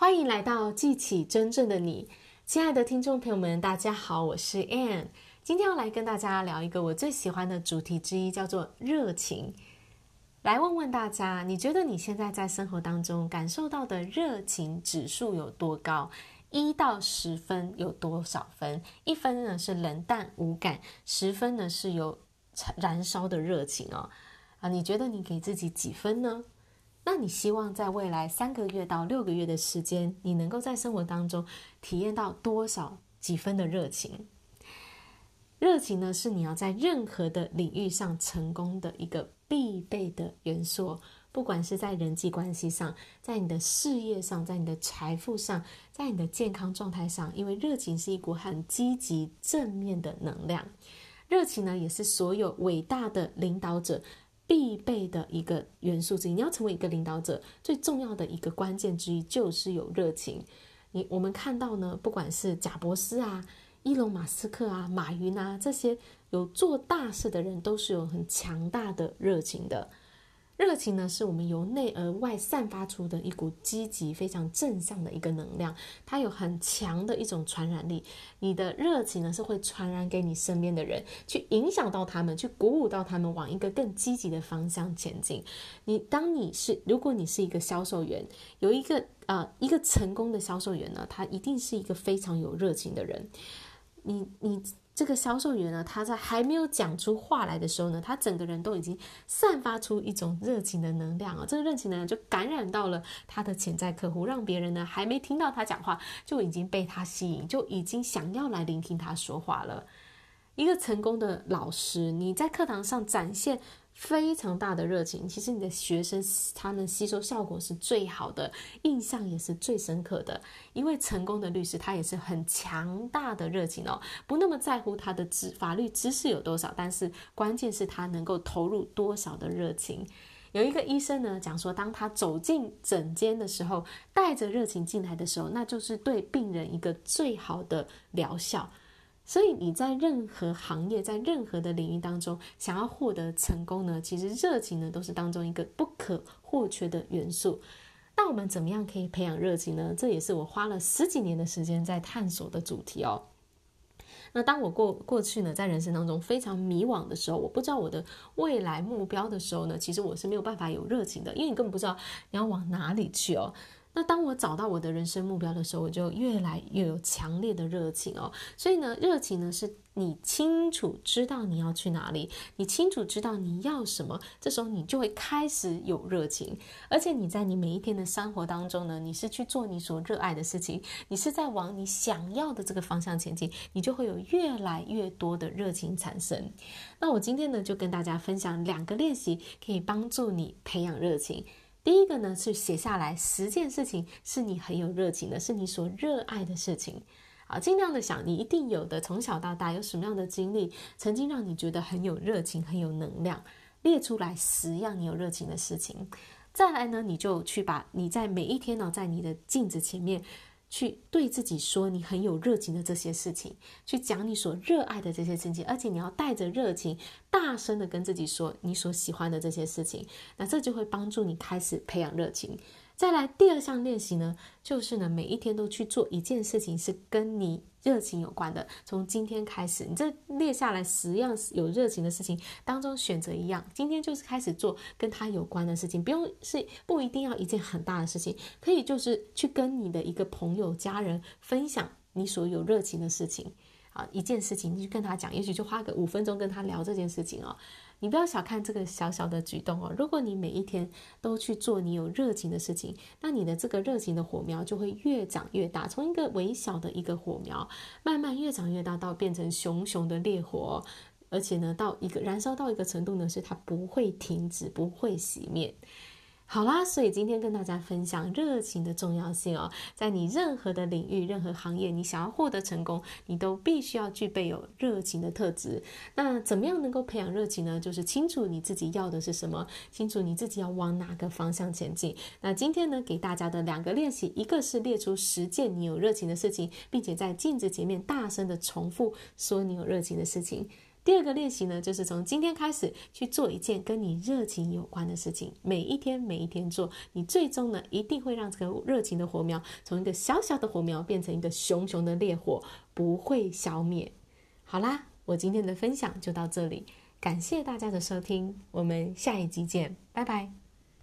欢迎来到记起真正的你，亲爱的听众朋友们，大家好，我是 Ann，今天要来跟大家聊一个我最喜欢的主题之一，叫做热情。来问问大家，你觉得你现在在生活当中感受到的热情指数有多高？一到十分有多少分？一分呢是冷淡无感，十分呢是有燃烧的热情哦。啊，你觉得你给自己几分呢？那你希望在未来三个月到六个月的时间，你能够在生活当中体验到多少几分的热情？热情呢，是你要在任何的领域上成功的一个必备的元素，不管是在人际关系上，在你的事业上，在你的财富上，在你的健康状态上，因为热情是一股很积极正面的能量。热情呢，也是所有伟大的领导者。必备的一个元素之一，你要成为一个领导者，最重要的一个关键之一就是有热情。你我们看到呢，不管是贾博斯啊、伊隆马斯克啊、马云啊这些有做大事的人，都是有很强大的热情的。热情呢，是我们由内而外散发出的一股积极、非常正向的一个能量，它有很强的一种传染力。你的热情呢，是会传染给你身边的人，去影响到他们，去鼓舞到他们往一个更积极的方向前进。你当你是，如果你是一个销售员，有一个啊、一个成功的销售员呢，他一定是一个非常有热情的人。你你。这个销售员呢，他在还没有讲出话来的时候呢，他整个人都已经散发出一种热情的能量啊，这个热情能量就感染到了他的潜在客户，让别人呢还没听到他讲话，就已经被他吸引，就已经想要来聆听他说话了。一个成功的老师，你在课堂上展现非常大的热情，其实你的学生他们吸收效果是最好的，印象也是最深刻的。一位成功的律师，他也是很强大的热情哦，不那么在乎他的知法律知识有多少，但是关键是他能够投入多少的热情。有一个医生呢讲说，当他走进诊间的时候，带着热情进来的时候，那就是对病人一个最好的疗效。所以你在任何行业，在任何的领域当中，想要获得成功呢，其实热情呢都是当中一个不可或缺的元素。那我们怎么样可以培养热情呢？这也是我花了十几年的时间在探索的主题哦。那当我过过去呢，在人生当中非常迷惘的时候，我不知道我的未来目标的时候呢，其实我是没有办法有热情的，因为你根本不知道你要往哪里去哦。那当我找到我的人生目标的时候，我就越来越有强烈的热情哦。所以呢，热情呢是你清楚知道你要去哪里，你清楚知道你要什么，这时候你就会开始有热情。而且你在你每一天的生活当中呢，你是去做你所热爱的事情，你是在往你想要的这个方向前进，你就会有越来越多的热情产生。那我今天呢，就跟大家分享两个练习，可以帮助你培养热情。第一个呢，是写下来十件事情是你很有热情的，是你所热爱的事情，啊，尽量的想你一定有的，从小到大有什么样的经历，曾经让你觉得很有热情、很有能量，列出来十样你有热情的事情。再来呢，你就去把你在每一天呢，在你的镜子前面。去对自己说你很有热情的这些事情，去讲你所热爱的这些事情，而且你要带着热情，大声的跟自己说你所喜欢的这些事情，那这就会帮助你开始培养热情。再来第二项练习呢，就是呢，每一天都去做一件事情是跟你热情有关的。从今天开始，你这列下来十样有热情的事情当中选择一样，今天就是开始做跟他有关的事情，不用是不一定要一件很大的事情，可以就是去跟你的一个朋友、家人分享你所有热情的事情啊，一件事情你去跟他讲，也许就花个五分钟跟他聊这件事情哦。你不要小看这个小小的举动哦，如果你每一天都去做你有热情的事情，那你的这个热情的火苗就会越长越大，从一个微小的一个火苗，慢慢越长越大，到变成熊熊的烈火，而且呢，到一个燃烧到一个程度呢，是它不会停止，不会熄灭。好啦，所以今天跟大家分享热情的重要性哦，在你任何的领域、任何行业，你想要获得成功，你都必须要具备有热情的特质。那怎么样能够培养热情呢？就是清楚你自己要的是什么，清楚你自己要往哪个方向前进。那今天呢，给大家的两个练习，一个是列出十件你有热情的事情，并且在镜子前面大声的重复说你有热情的事情。第二个练习呢，就是从今天开始去做一件跟你热情有关的事情，每一天每一天做，你最终呢一定会让这个热情的火苗从一个小小的火苗变成一个熊熊的烈火，不会消灭。好啦，我今天的分享就到这里，感谢大家的收听，我们下一集见，拜拜。